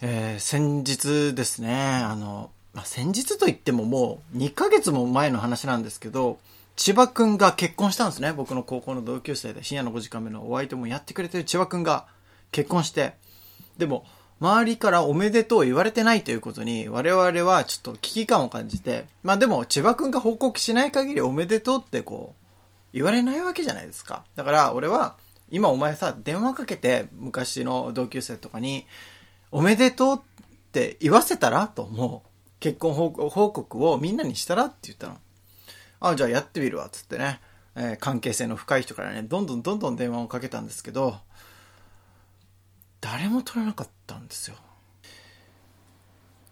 えー先日ですね、あの、まあ、先日と言ってももう2ヶ月も前の話なんですけど、千葉くんが結婚したんですね。僕の高校の同級生で深夜の5時間目のお相手もやってくれてる千葉くんが結婚して、でも、周りからおめでとう言われてないということに、我々はちょっと危機感を感じて、まあでも、千葉くんが報告しない限りおめでとうってこう、言われないわけじゃないですか。だから、俺は、今お前さ、電話かけて、昔の同級生とかに、おめでとうって言わせたら？と思う。結婚報告をみんなにしたら？って言ったの。あ、じゃあやってみるわ、つってね。えー関係性の深い人からね、どんどんどんどん電話をかけたんですけど、誰も取らなかったんですよ。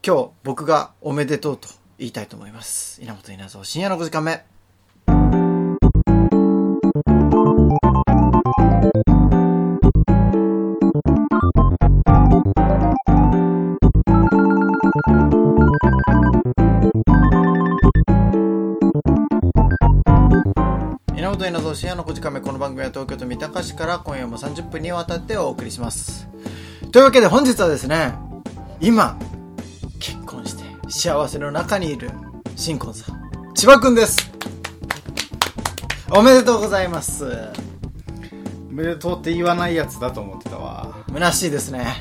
今日僕がおめでとうと言いたいと思います。稲本稲造深夜の5時間目。稲本稲造深夜の5時間目この番組は東京都三鷹市から今夜も30分にわたってお送りします。というわけで本日はですね今結婚して幸せの中にいる新婚さん千葉くんです。おめでとうございます。おめでとうって言わないやつだと思ってたわ。虚しいですね。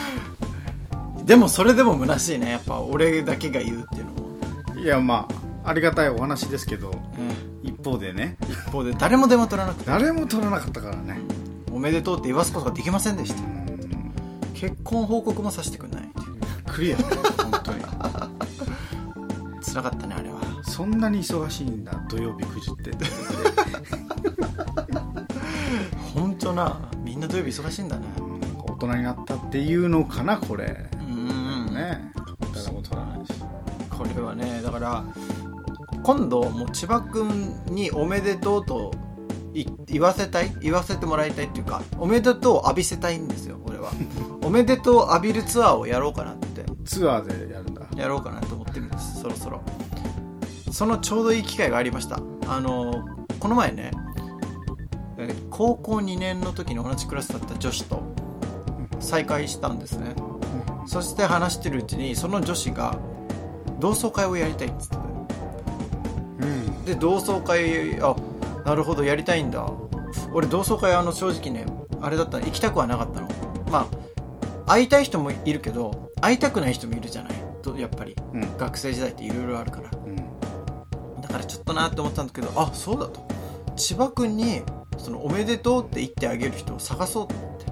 でもそれでも虚しいね。やっぱ俺だけが言うっていうのも、いやまあありがたいお話ですけど。うん一方でね一方で誰も電話取らなくて。誰も取らなかったからね。おめでとうって言わすことができませんでした。うん。結婚報告もさせてくんないクリアね本当に。辛かったねあれは。そんなに忙しいんだ土曜日9時って。本当なみんな土曜日忙しいんだね。大人になったっていうのかなこれ。うん。ね。誰も取らないし。これはねだから今度もう千葉君におめでとうとい言わせたい言わせてもらいたいっていうかおめでとうを浴びせたいんですよ俺は。おめでとう浴びるツアーをやろうかなって。ツアーでやるんだ。やろうかなと思ってるんですそろそろ。そのちょうどいい機会がありました。あのこの前ねえー高校2年の時に同じクラスだった女子と再会したんですね。そして話してるうちにその女子が同窓会をやりたいっつってで同窓会あなるほどやりたいんだ。俺同窓会あの正直ねあれだったら行きたくはなかったの。まあ会いたい人もいるけど会いたくない人もいるじゃない。とやっぱりうん。学生時代っていろいろあるから。うん。だからちょっとなって思ったんだけどあそうだと。千葉君にそのおめでとうって言ってあげる人を探そうと思って。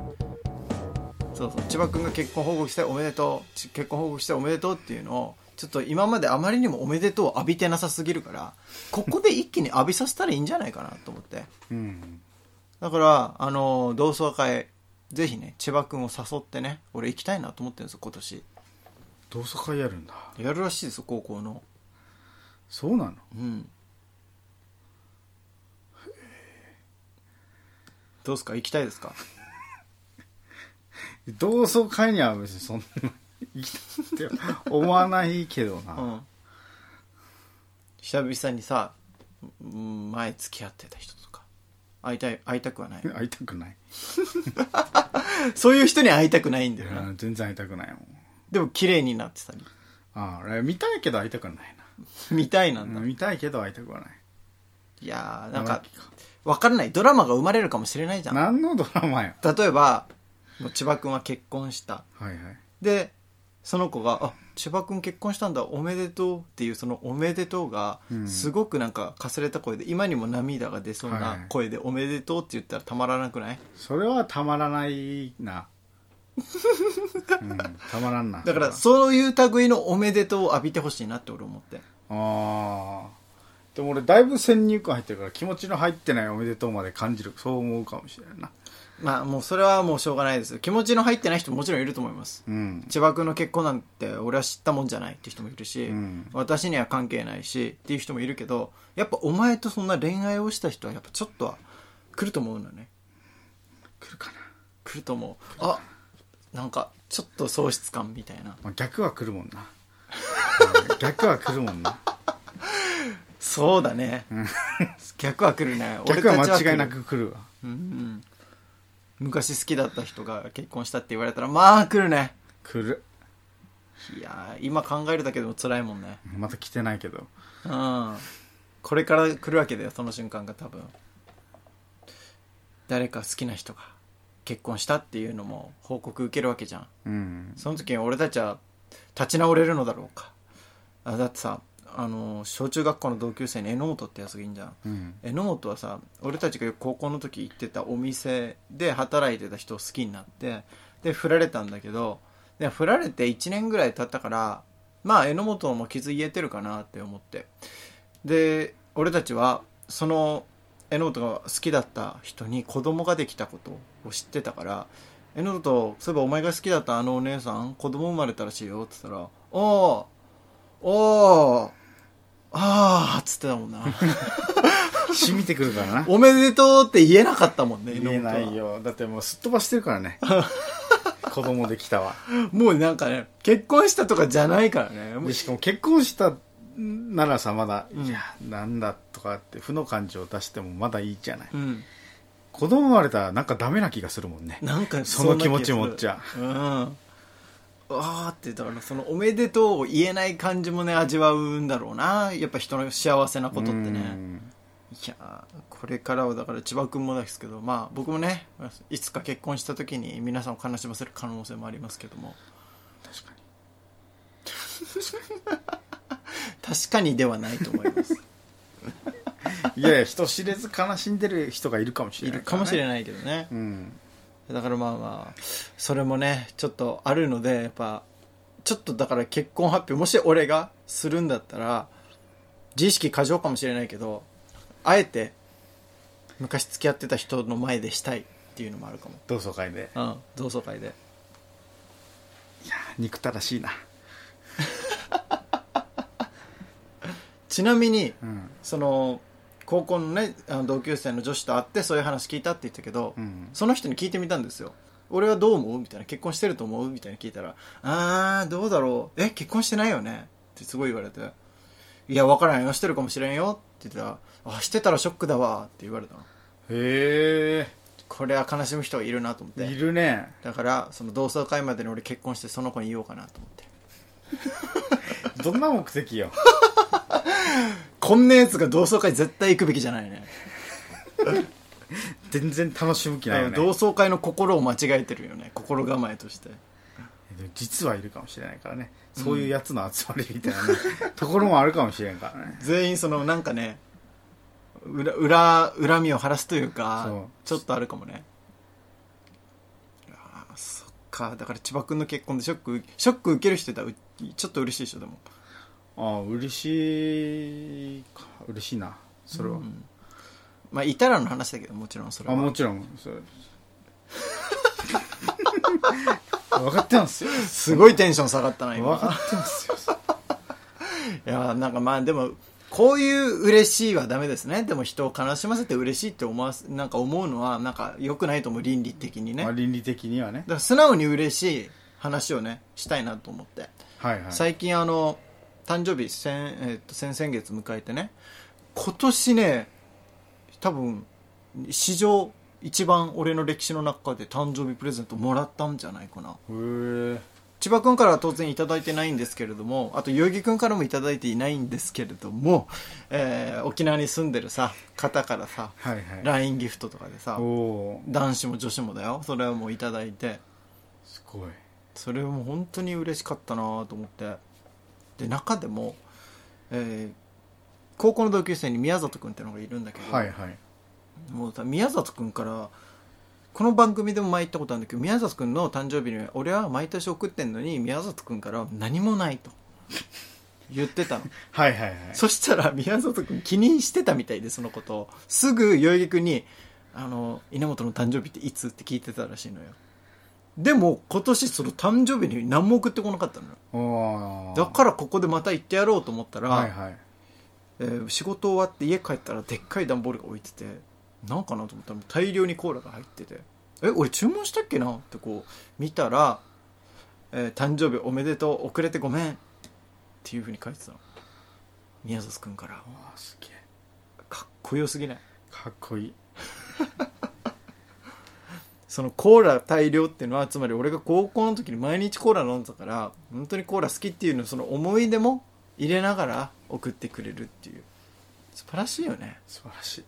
そうそう。千葉君が結婚報告しておめでとうち結婚報告しておめでとうっていうのをちょっと今まであまりにもおめでとうを浴びてなさすぎるからここで一気に浴びさせたらいいんじゃないかなと思って。うん。だからあの同窓会ぜひね千葉君を誘ってね俺行きたいなと思ってるんですよ今年。同窓会やるんだ。やるらしいですよ高校の。そうなの？うん。どうですか？行きたいですか？同窓会には別にそんな行きたいって思わないけどな、うん。久々にさうん前付き合ってた人とか。会いたい会いたくはない。会いたくない。そういう人に会いたくないんだよな。うん全然会いたくないもん。でも綺麗になってたり。ああ見たいけど会いたくはない見たいなんだ、見たいけど会いたくはない。いやーなんか分か。らない。ドラマが生まれるかもしれないじゃん。何のドラマよ。例えば千葉君は結婚した。はいはい。でその子が「あ千葉君結婚したんだおめでとう」っていうその「おめでとう」がうん。すごくなんかかすれた声で今にも涙が出そうはいはない。声で「おめでとう」って言ったらたまらなくない？それはたまらないな、うん、たまらんな。だからそそういう類の「おめでとう」を浴びてほしいなって俺思って。ああでも俺だいぶ先入観入ってるから気持ちの入ってないおめでとうまで感じる。そう思うかもしれないなまあもうそれはもうしょうがないです。気持ちの入ってない人ももちろんいると思います。うん。千葉君の結婚なんて俺は知ったもんじゃないって人もいるし、うん。私には関係ないしっていう人もいるけどやっぱお前とそんな恋愛をした人はやっぱちょっとは来ると思うのよね。来るかな、来ると思う。あなんかちょっと喪失感みたいな。まあ、逆は来るもんな。う ん逆は来るもんな。そうだね。逆は来るね。逆は間違いな来るく来るわ。うんうん昔好きだった人が結婚したって言われたらまあ来るね。来る。いやー今考えるだけでも辛いもんね。また来てないけど。うん。これから来るわけだよその瞬間が多分。誰か好きな人が結婚したっていうのも報告受けるわけじゃん。うん。その時に俺たちは立ち直れるのだろうか。あだってさあの小中学校の同級生に榎本ってやつがいいんじゃん。うん。榎本はさ俺たちが高校の時行ってたお店で働いてた人を好きになってで振られたんだけどで振られて1年ぐらい経ったからまあ榎本も傷癒えてるかなって思って。で俺たちはその榎本が好きだった人に子供ができたことを知ってたから榎本そういえばお前が好きだったあのお姉さん子供生まれたらしいよって言ったら「おおおーあー」っつってたもんな 染みてくるからなおめでとうって言えなかったもんね、言えない榎よだってもうすっ飛ばしてるからね 子供できたわ。もうなんかね、結婚したとかじゃないからね。しかも結婚したならさまだ、うんいやなんだとかって負の感情を出してもまだいいじゃないうん。子供生まれたらなんかダメな気がするもんねなんかその気持ち持っちゃう。うん。あーって、だからそのおめでとうを言えない感じもね、味わうんだろうな。やっぱ人の幸せなことってうね。んいやーこれからはだから千葉君もですけど、まあ僕もね、いつか結婚した時に皆さんを悲しませる可能性もありますけども。確かに 確かにではないと思います。いやいや人知れず悲しんでる人がいるかもしれないいるかもしれないないけどね。うんだからまあまあそれもねちょっとあるのでやっぱちょっとだから結婚発表もし俺がするんだったら自意識過剰かもしれないけどあえて昔付き合ってた人の前でしたいっていうのもあるかも。同窓会で。うん同窓会で。いや憎たらしいな。ちなみにうん。その高校のねあの同級生の女子と会ってそういう話聞いたって言ったけど、うん。その人に聞いてみたんですよ俺はどう思う？みたいな結婚してると思う？みたいな聞いたらあーどうだろうえ結婚してないよね？ってすごい言われていや分からんよ。してるかもしれんよって言ったらあしてたらショックだわって言われたの。へこれは悲しむ人がいるなと思っえいてるね。だからその同窓会までに俺結婚してその子に言おうかなと思って。どんな目的よ？こんなやつが同窓会絶対行くべきじゃないね 全然楽しむ気ないよね。同窓会の心を間違えてるよね。心構えとして。実はいるかもしれないからね。そういうやつの集まりみたいなね、ところもあるかもしれんからね。全員そのなんかね裏裏恨みを晴らすというかちょっとあるかもね。あーそっか。だから千葉君の結婚でショックショック受ける人いたらうちょっと嬉しいでしょでも。ああ嬉しいか。嬉しいな。それは、うんまあいたらの話だけどもちろんそれは。あもちろん。それ 分かってますよ。すごいテンション下がったな今。分かってますよ。いやなんかまあでもこういう嬉しいはダメですね。でも人を悲しませて嬉しいって思わすなんか思うのはなんか良くないと思う倫理的にね。まあ、だか倫理的にはね。ら素直に嬉しい話をねしたいなと思って。はいはい。最近あの誕生日先,、えーっと先々月迎えてね今年ね多分史上一番俺の歴史の中で誕生日プレゼントもらったんじゃないかな。へえ千葉君からは当然いただいてないんですけれどもあと代々木君からもいただいていないんですけれども、えー沖縄に住んでるさ方からさはいはい。LINE ギフトとかでさ男子も女子もだよ。それはもういただいて。すごい。それも本当に嬉しかったなと思って。で中でも、えー高校の同級生に宮里君ってのがいるんだけど、はいはい。もうさ宮里君からこの番組でも前言ったことあるんだけど宮里君の誕生日に俺は毎年送ってんのに宮里君からは何もないと。言ってたの。はいはいはい。そしたら宮里君気にしてたみたいでそのことを。すぐ代々木君に「あの稲本の誕生日っていつ?」って聞いてたらしいのよ。でも今年その誕生日に何も送ってこなかったのよ。だからここでまた行ってやろうと思ったら、はいはいえー仕事終わって家帰ったらでっかい段ボールが置いててなんかなと思ったら大量にコーラが入っててえ俺注文したっけなってこう見たら、えー誕生日おめでとう遅れてごめん」っていうふうに書いてたの。宮里君から。わあすげえ。かっこよすぎない？かっこいい。そのコーラ大量っていうのはつまり俺が高校の時に毎日コーラ飲んでたから本当にコーラ好きっていうのその思い出も入れながら送ってくれるっていう。素晴らしいよね。素晴らし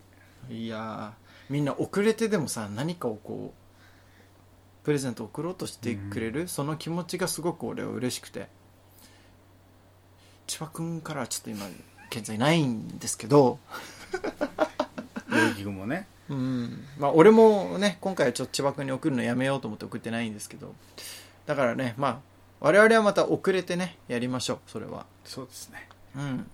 い。いやーみんな遅れてでもさ何かをこうプレゼント送ろうとしてくれる、その気持ちがすごく俺は嬉しくて。千葉君からはちょっと今現在ないんですけど。良き君もね。うん。まあ俺もね今回はちょっと千葉君に送るのやめようと思って送ってないんですけど。だからねまあ我々はまた遅れてねやりましょうそれは。そうですねうん。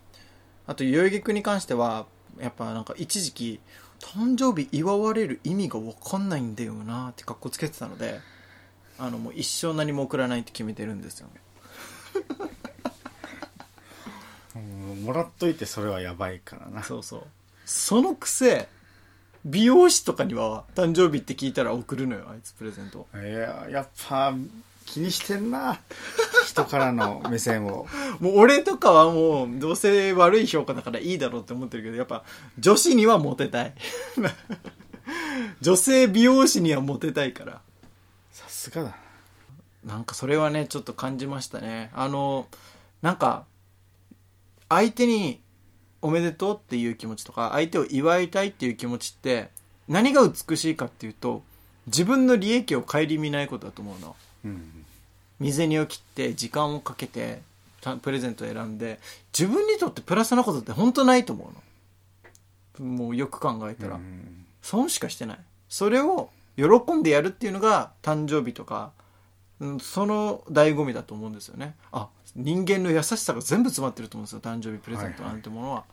あと代々木君に関してはやっぱなんか一時期誕生日祝われる意味が分かんないんだよなって格好つけてたのであのもう一生何も送らないって決めてるんですようんもらっといてそれはやばいからな。そうそう。そのくせ美容師とかには誕生日って聞いたら送るのよあいつプレゼント。いややっぱ気にしてんな人からの目線を。もう俺とかはもうどうせ悪い評価だからいいだろうって思ってるけどやっぱ女子にはモテたい。女性美容師にはモテたいから。さすがだ。なんかそれはねちょっと感じましたね。あのなんか相手におめでとうっていう気持ちとか相手を祝いたいっていう気持ちって何が美しいかっていうと自分の利益を顧みないことだと思うの。うん身銭を切って時間をかけてたプレゼントを選んで自分にとってプラスなことって本当ないと思うの。もうよく考えたら、うん。損しかしてない。それを喜んでやるっていうのが誕生日とか、うん、その醍醐味だと思うんですよね。あ人間の優しさが全部詰まってると思うんですよ誕生日プレゼントなんてものは、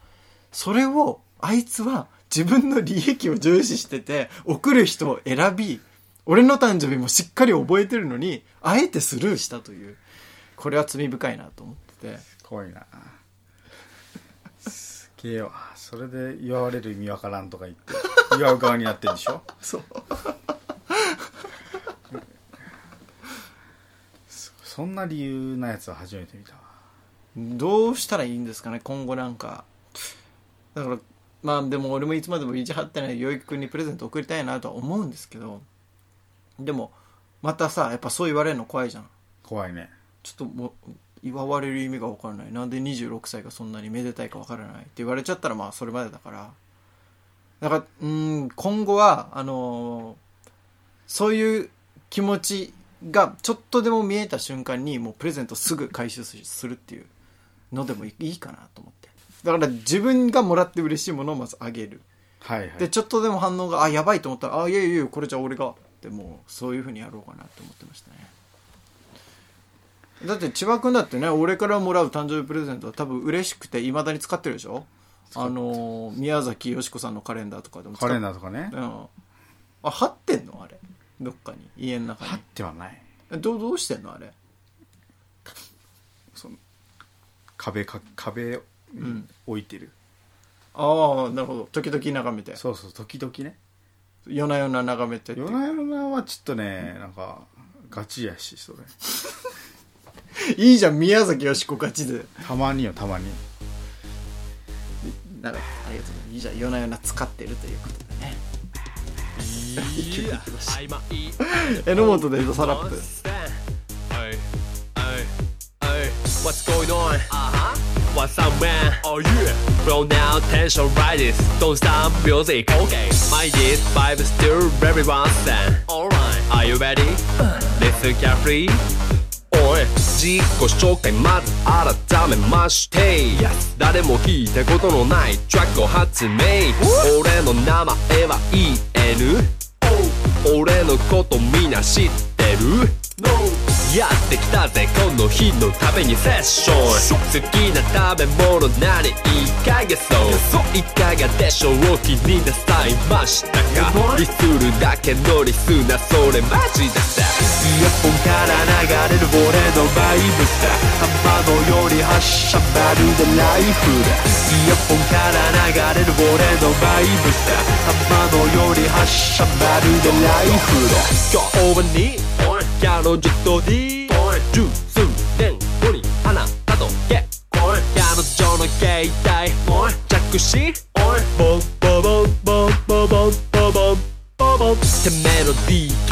それをあいつは自分の利益を重視してて送る人を選び俺の誕生日もしっかり覚えてるのにあえてスルーしたというこれは罪深いなと思ってて。怖いな。すげえわ。それで祝われる意味わからんとか言って祝う側になってるでしょ？そう。そんな理由なやつは初めて見たわ。どうしたらいいんですかね今後なんか。だからまあでも俺もいつまでも意地張ってない養育君にプレゼント送りたいなとは思うんですけどでもまたさやっぱそう言われるの怖いじゃん。怖いね。ちょっともう祝われる意味が分からない。なんで26歳がそんなにめでたいか分からないって言われちゃったらまあそれまでだから。だからうん今後はあのーそういう気持ちがちょっとでも見えた瞬間にもうプレゼントすぐ回収するっていうのでもいいかなと思って。だから自分がもらって嬉しいものをまずあげる。はいはい。でちょっとでも反応があやばいと思ったらあいやいやいやこれじゃあ俺がってもうそういうふうにやろうかなって思ってましたね。だって千葉君だってね俺からもらう誕生日プレゼントは多分嬉しくていまだに使ってるでしょ？あのー宮崎美子さんのカレンダーとかでもカレンダーとかね。うん。あ貼ってんの？あれ。どっかに。家の中貼っにてはない。えどうどうしてんの？あれ。その壁か壁にん。置いてる、ああなるほど。時々眺めて。そうそう時々ね夜な夜な眺めてって。夜な夜なはちょっとねなんかガチやしそれ。いいじゃん宮崎美子勝ちで。たまによたまに。なんかありがとうございます。いいじゃん夜な夜な使ってるということでね。榎本でドサラップ what's going on? Uh-huh. What's up, man? Oh yeah. Blow now, tension rises. Don't stop music. Okay. My is vibe still very one stand Alright. Are you ready? Listen carefully. おい自己紹介まず改めまして誰も聞いたことのないトラックを発明俺の名前は EN 俺のことみんな知ってる no. やってきたぜこの日のためにセッション。好きな食べ物何いかがそう。いかがでしょう気になさいましたか。リスるだけのリスなそれマジださイヤホンから流れる俺のバイブさ浜のより発射まるでライフだ。イヤホンから流れる俺のバイブさ浜のより発射まるでライフだ。今日に彼女と D 十数年後にあなたと結婚彼女の携帯着信ボン。ボボン。ボン。ボボン。ボボン。ボボン。ってメロディー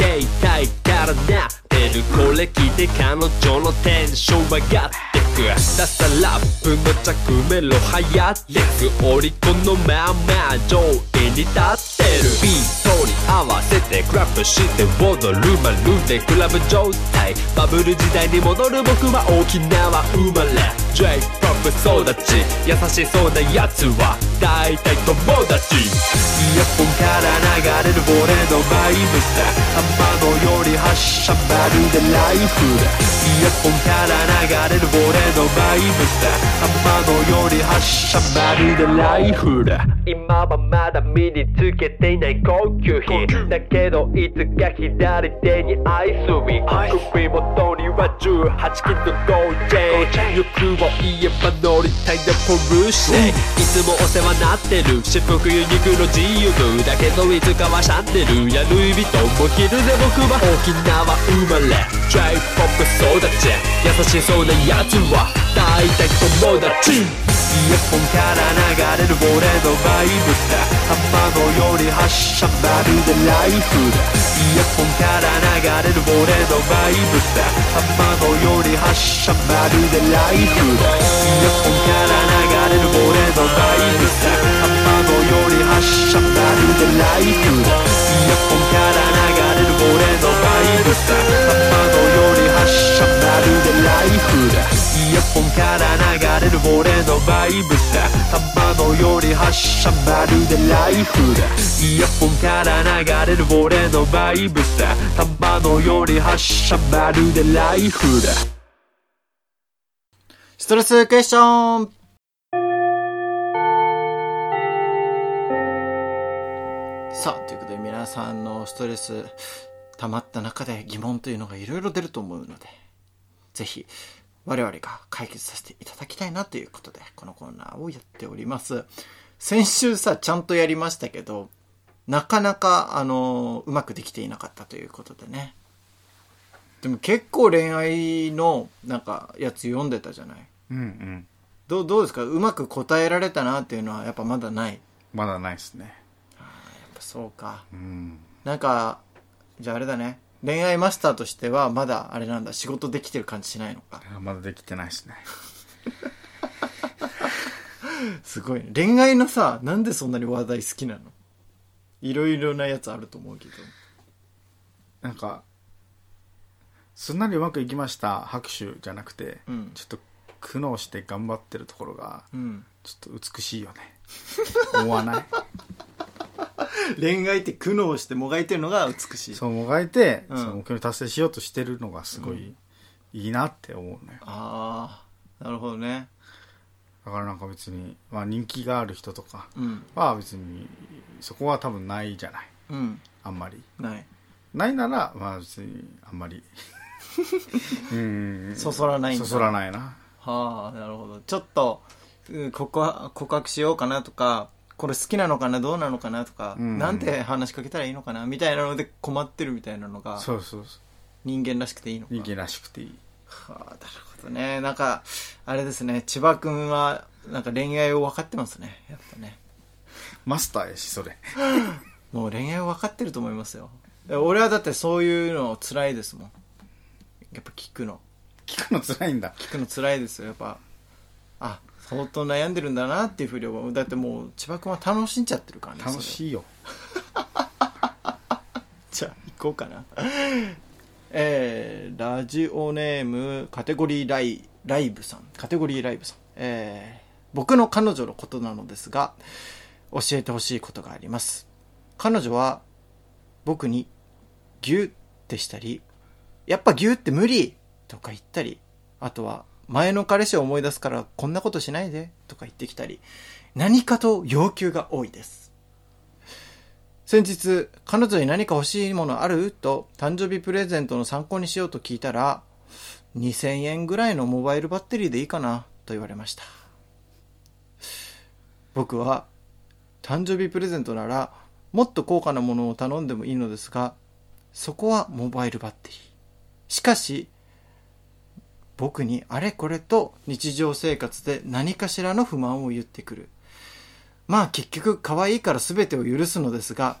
系れ聞いて彼女のテンション上がってく。ダサラップの着メロ流行ってく。オリコンのまあま上位に立ってる。ビートに合わせてクラップして踊るまるでクラブ状態。バブル時代に戻る僕は沖縄生まれ。J-POP 育ち。優しそうなやつは大体友達。イヤホンから流れる俺のバイブさ天の発射まるでライフだ。イヤホンから流れる俺のバイブさ天のより発射まるでライフだ。今はまだ身につけていない高級品だけどいつか左手にアイスウィン首元には18金のゴーチェー。ン欲を言えば乗りたいなポルシェいつもお世話になってる。私服ユニクロ GU だけどいつかはシャンデル。やルイ・ヴィトンも着るぜ僕は。沖縄生まれ J-POP 育ち優しそうなやつは大体友達。イヤホンから流れる俺のバイブさ天のより発射まるでライフだ。イヤホンから流れる俺のバイブさ天のより発射まるでライフだ。イヤホンから流れる俺のバイブイブさ玉のより発射まるでライフだ。イヤホンから流れる俺のバイブさ玉のより発射まるでライフだ。ストレスクエスチョン。さあ、ということで皆さんのストレス溜まった中で疑問というのがいろいろ出ると思うので、ぜひ我々が解決させていただきたいなということで、このコーナーをやっております。先週さ、ちゃんとやりましたけど、なかなか、あの、うまくできていなかったということでね。でも結構恋愛の、なんか、やつ読んでたじゃないうんうんどう、どうですか？うまく答えられたなっていうのはやっぱまだない？やっまだないですねぱそうか。うんなんか、じゃああれだね。恋愛マスターとしてはまだあれなんだ。仕事できてる感じしないのか。まだできてないですね すごいね。恋愛のさ、なんでそんなに話題好きなの？いろいろなやつあると思うけど。なんかすんなりうまくいきました拍手じゃなくて、うんちょっと苦悩して頑張ってるところがうん。ちょっと美しいよね思わない？恋愛って苦悩してもがいてるのが美しい。そうもがいて、うんその目標に達成しようとしてるのがすごいいいなって思うのよああ、なるほどね。だからなんか別に、まあ、人気がある人とかうん。は別にそこは多分ないじゃないうん。あんまりない。ないならまあ別にあんまり うんそそらないそそらないなはあ、なるほど。ちょっと、告白しようかなとか、これ好きなのかな、どうなのかなとか、うんなんて話しかけたらいいのかな、みたいなので困ってるみたいなのが、そうそうそう人間らしくていいのか。人間らしくていいはあ、なるほどね。なんか、あれですね、千葉くんは、なんか恋愛を分かってますね。やっぱね。マスターやしそれ もう恋愛を分かってると思いますよ。俺はだってそういうの辛いですもん。やっぱ聞くの。聞くの辛いんだ聞くの辛いですよ。やっぱ、あ、相当悩んでるんだなっていうふうに思う。だってもう、千葉くんは楽しんじゃってるからね。い。楽しいよ じゃあ、行こうかな。えー、ラジオネーム、カテゴリーライ、ライブさん。カテゴリーライブさん。えー、僕の彼女のことなのですが、教えてほしいことがあります。彼女は、僕に、ギュってしたり、やっぱギュって無理とか言ったり、あとは、前の彼氏を思い出すからこんなことしないでとか言ってきたり、何かと要求が多いです。先日、彼女に何か欲しいものある？と誕生日プレゼントの参考にしようと聞いたら、2000円ぐらいのモバイルバッテリーでいいかな？と言われました。僕は、誕生日プレゼントなら、もっと高価なものを頼んでもいいのですが、そこはモバイルバッテリー。しかし、僕にあれこれと日常生活で何かしらの不満を言ってくる。まあ結局可愛いから全てを許すのですが、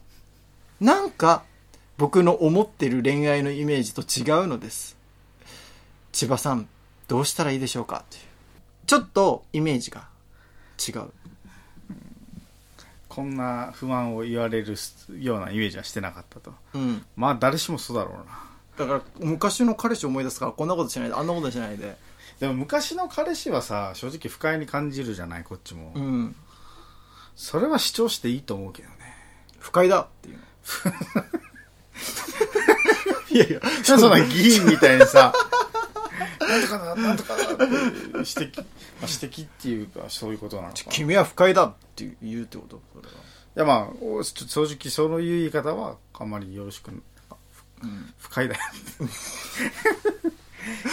なんか僕の思ってる恋愛のイメージと違うのです。千葉さん、どうしたらいいでしょうか？っていう。ちょっとイメージが違う。こんな不安を言われるようなイメージはしてなかったとうん。まあ誰しもそうだろうなだから、昔の彼氏を思い出すから、こんなことしないで、あんなことしないで。でも昔の彼氏はさ正直不快に感じるじゃないこっちも、うん。それは主張していいと思うけどね不快だっていうの。いやいや、そんな議員みたいにさなんとかだなんとかだって指摘、まあ、指摘っていうかそういうことなのかない君は不快だって言うってこと？それは。やまあ正直そういう言い方はあんまりよろしく不快だよ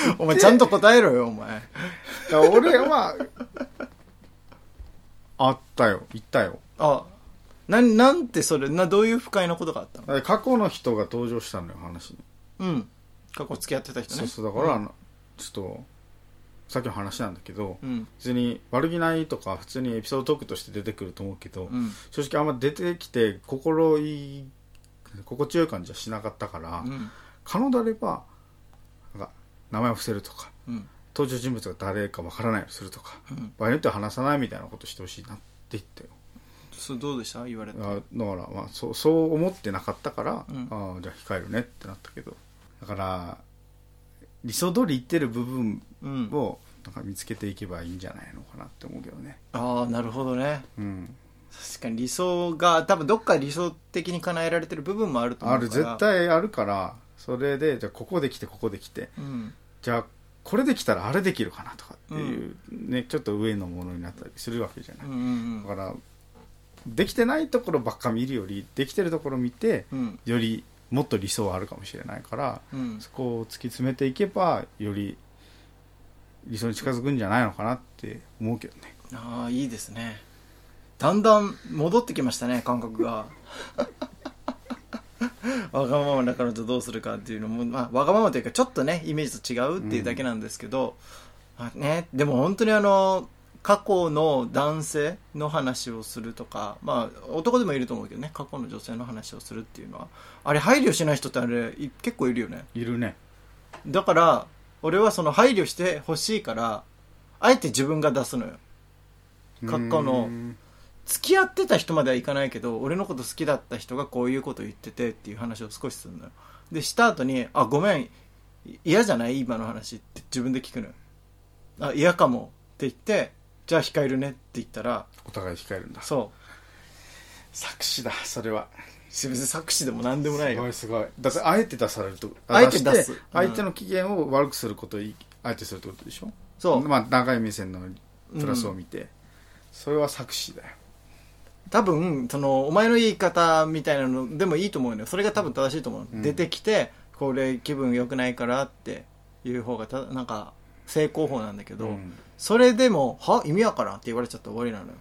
お前ちゃんと答えろよ、お前。俺はあったよ言ったよあ、なん、なんてそれ、な、どういう不快なことがあったの？過去の人が登場したのよ話にうん。過去付き合ってた人ね。そうそうだから、あのちょっとさっきの話なんだけど、うん。別に悪気ないとか普通にエピソードトークとして出てくると思うけど、うん。正直あんま出てきて心いい心地よい感じはしなかったから、うん。可能であればなんか名前を伏せるとかうん。登場人物が誰かわからないようにするとか、うん。場合によっては話さないみたいなことしてほしいなって言ったよそれどうでした？言われて。あだから、まあ、そうそう思ってなかったから、うんああじゃあ控えるねってなったけどだから理想通り言ってる部分うん。をなんか見つけていけばいいんじゃないのかなって思うけどねああ、なるほどね。うん確かに理想が、多分どっか理想的に叶えられてる部分もあると思あうから。る絶。対あるからそれでじゃあここできてここできてうん。じゃあこれできたらあれできるかなとかっていう、ねちょっと上のものになったりするわけじゃない、うんうんだからできてないところばっか見るよりできてるところ見てうん。うん。よりもっと理想はあるかもしれないからうん。そこを突き詰めていけばより理想に近づくんじゃないのかなって思うけどねああ、いいですね。だんだん戻ってきましたね、感覚が。わがままな彼女どうするかっていうのも、まあ、わがままというか、ちょっとね、イメージと違うっていうだけなんですけど、まあね、でも本当にあの、過去の男性の話をするとか、まあ、男でもいると思うけどね、過去の女性の話をするっていうのは、あれ配慮しない人ってあれ、い結構いるよね。いるねだから、俺はその配慮してほしいから、あえて自分が出すのよ。過去のうん付き合ってた人まではいかないけど俺のこと好きだった人がこういうこと言っててっていう話を少しするのよ。でした後に「あごめんい嫌じゃない？今の話」って自分で聞くのよ「あ嫌かも」って言って「じゃあ控えるね」って言ったらお互い控えるんだ。そ作詞だそれは。う別に作詞でも何でもないよ。すごいすごい。だってあえて出されるとあえて出す。して相手の機嫌を悪くすることをいあえてするってことでしょ？そう。まあ長い目線のプラスを見て、それは作詞だよ多分そのお前の言い方みたいなのでもいいと思うのよ。それが多分正しいと思う、うん。出てきてこれ気分良くないからっていう方がたなんか成功法なんだけど、うん。それでも「は？意味わからん」って言われちゃったら終わりなのよ。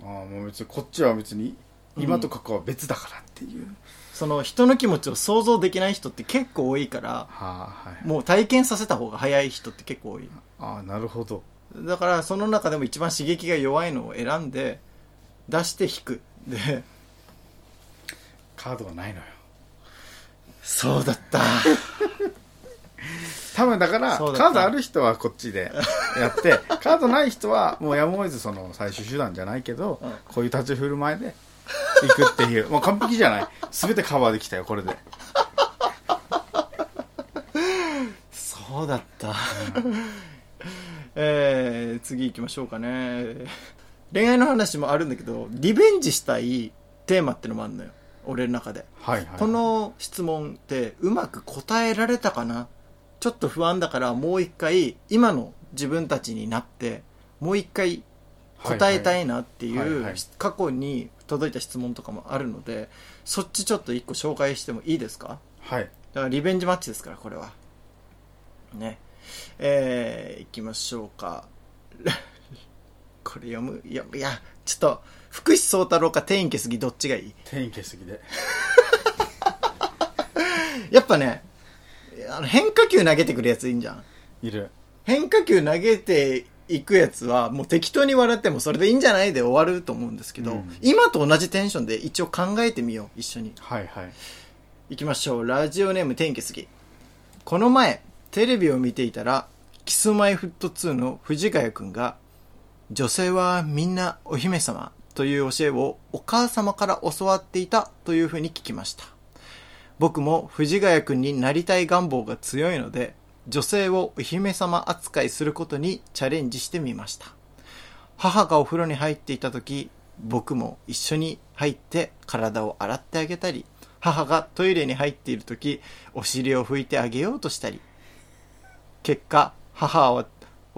ああもう別にこっちは別に今と過去は別だからっていう、その人の気持ちを想像できない人って結構多いからはあはい。もう体験させた方が早い人って結構多い。ああなるほど。だからその中でも一番刺激が弱いのを選んで出して引く。でカードがないのよ。そうだった。多分だからそうだった。カードある人はこっちでやって カードない人はもうやむを得ずその最終手段じゃないけど、うん。こういう立ち振る舞いで行くっていう。もう完璧じゃない。全てカバーできたよこれで。そうだった。えー、次行きましょうかね恋愛の話もあるんだけどリベンジしたいテーマってのもあるのよ。俺の中で。はいはいこの質問ってうまく答えられたかな？ちょっと不安だからもう一回今の自分たちになってもう一回答えたいなっていう過去に届いた質問とかもあるのでそっちちょっと一個紹介してもいいですか？はい。だからリベンジマッチですからこれは。ね。えー、いきましょうかこれ読むいやいやちょっと福士蒼太郎か天家杉どっちがいい？転移消すぎで。やっぱねあの変化球投げてくるやついいんじゃん。いる。変化球投げていくやつはもう適当に笑ってもそれでいいんじゃないで終わると思うんですけど、うん。今と同じテンションで一応考えてみよう一緒に。はいはい。行きましょう。ラジオネーム天気杉。この前テレビを見ていたら、キスマイフット2の藤ヶ谷くんが、女性はみんなお姫様という教えをお母様から教わっていたというふうに聞きました。僕も藤ヶ谷くんになりたい願望が強いので、女性をお姫様扱いすることにチャレンジしてみました。母がお風呂に入っていた時、僕も一緒に入って体を洗ってあげたり、母がトイレに入っている時、お尻を拭いてあげようとしたり。結果、母は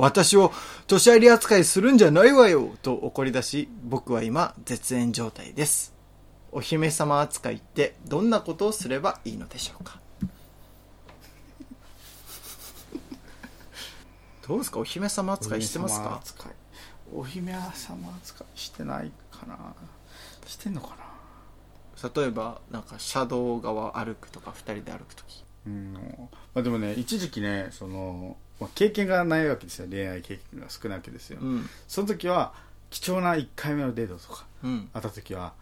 私を年寄り扱いするんじゃないわよと怒り出し、僕は今絶縁状態です。お姫様扱いってどんなことをすればいいのでしょうか？どうですか？お姫様扱いしてますか？お姫様扱いしてないかな。してんのかな？例えばなんか車道側歩くとか二人で歩くとき。うん。まあ、でもね一時期ねその、まあ、経験がないわけですよ。恋愛経験が少ないわけですよ、うん。その時は貴重な1回目のデートとか。うん。会った時は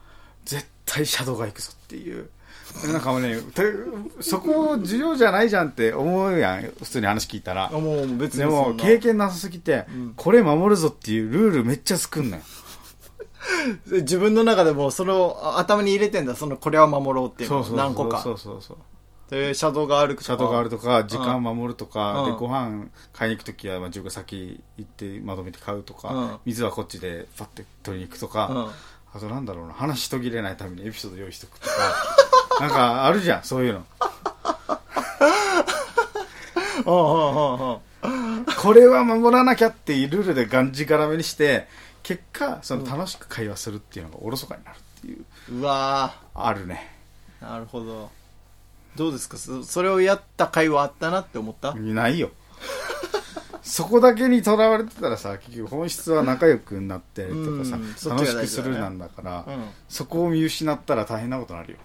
絶対シャドウが行くぞっていう。なんかもうねて そこ重要じゃないじゃんって思うやん。普通に話聞いたら。あもう別にでも経験なさすぎて、ん。これ守るぞっていうルールめっちゃ作んのよ自分の中でもそれをあ頭に入れてんだ。そのこれは守ろうっていうの。をそうそう何個か。そうそうそうで車道が歩くとかシャドウがあるとか時間守るとか、うん。でご飯買いに行く時はまあ自分が先行ってまとめて買うとか、うん。水はこっちでパッて取りに行くとうん。か、あとなんだろうな話し途切れないためにエピソード用意しとくとか なんかあるじゃんそういうの。これは守らなきゃっていうルールでがんじがらめにして結果その楽しく会話するっていうのがおろそかになるっていう、うわあるね。ーなるほどどうですか？そそれをやった会話あったなって思った？ないよ。そこだけにとらわれてたらさ結局本質は仲良くなってとかさ、うん楽しくするなんだから、うん。そこを見失ったら大変なことになるよ。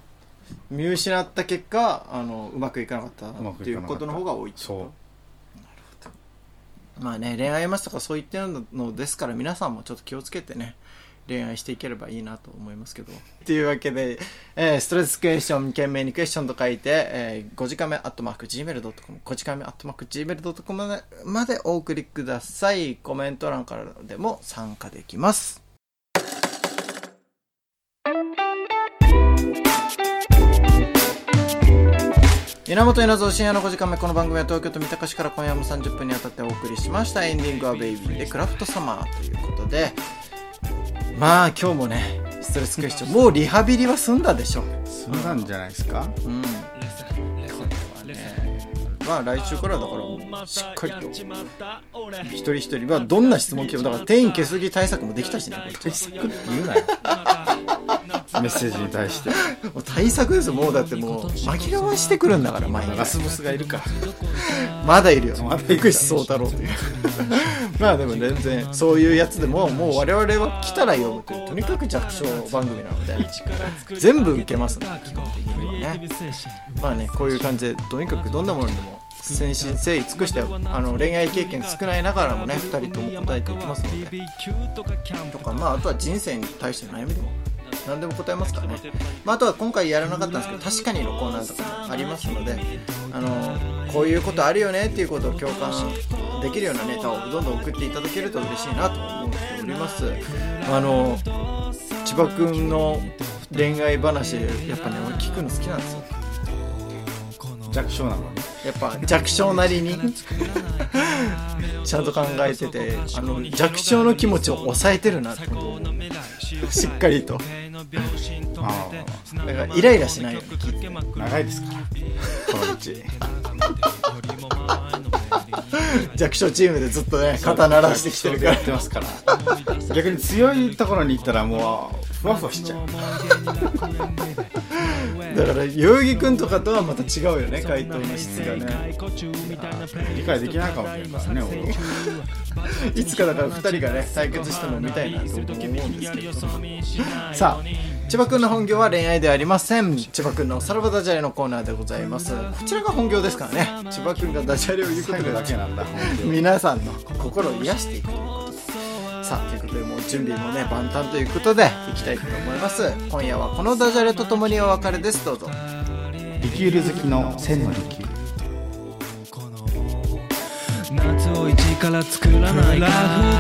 見失った結果あのうまくいかなかったうまくっていいかなかったうことの方が多いってそう。まあね恋愛ますとかそう言ってるのですから皆さんもちょっと気をつけてね恋愛していければいいなと思いますけど。っていうわけで、えーストレスクエスチョン懸命にクエスチョンと書いて、えー、5時間目アットマーク Gmail.com 5時間目アットマーク Gmail.com までまでお送りください。コメント欄からでも参加できます。源稲造深夜の5時間目この番組は東京都三鷹市から今夜も30分にわたってお送りしました。エンディングはベイビーでクラフトサマーということで。まあ今日もねストレスクエスチョンもうリハビリは済んだでしょ済んだんじゃないですか、うん。これはねまあ来週からだからしっかりと一人一人はどんな質問来てもだから店員消すぎ対策もできたしねこれ対策言うなよメッセージに対して。もう対策ですよ。もうだってもう紛らわしてくるんだから毎日ラスボスがいるか。らまだいるよ。まだ福士蒼太郎という。まあでも全然そういうやつでももう我々は来たら読むというとにかく弱小番組なので全部受けますね基本的にはね。まあねこういう感じでとにかくどんなものにも先身誠意尽くしてあの恋愛経験少ないながらもね2人とも答えていきますので。とかまああとは人生に対しての悩みでも何でも答えますからね、まあ、あとは今回やらなかったんですけど確かにのコーナーとかもありますのであのこういうことあるよねっていうことを共感できるようなネタをどんどん送っていただけると嬉しいなと思っております。あの千葉君の恋愛話やっぱね俺聞くの好きなんですよ。弱小なのに。やっぱ弱小なりに。ちゃんと考えててあの弱小の気持ちを抑えてるなってことをしっかりとあだからイライラしない？よ長いですから。この道。弱小チームでずっとね肩鳴らしてきてるから。やってます。から逆に強いところに行ったらもうふわふわしちゃう。だから代々木君とかとはまた違うよね回答の質がね。理解できないかもしれないからね俺。はいつかだから2人がね対決しても見たいなと思うんですけど。さあ千葉君の本業は恋愛ではありません。千葉君のさらばダジャレのコーナーでございます。こちらが本業ですからね。千葉君がダジャレを言うことだけなんだ。皆さんの心を癒していくということでさあということでもう準備もね万端ということでいきたいと思います。今夜はこのダジャレとともにお別れです。どうぞ。リキュール好きの千のリキュールから作らないかラ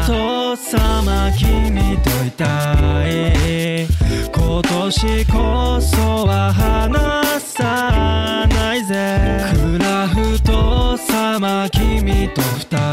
フト様君といたい。今年こそは離さないぜ。クラフト様君と二人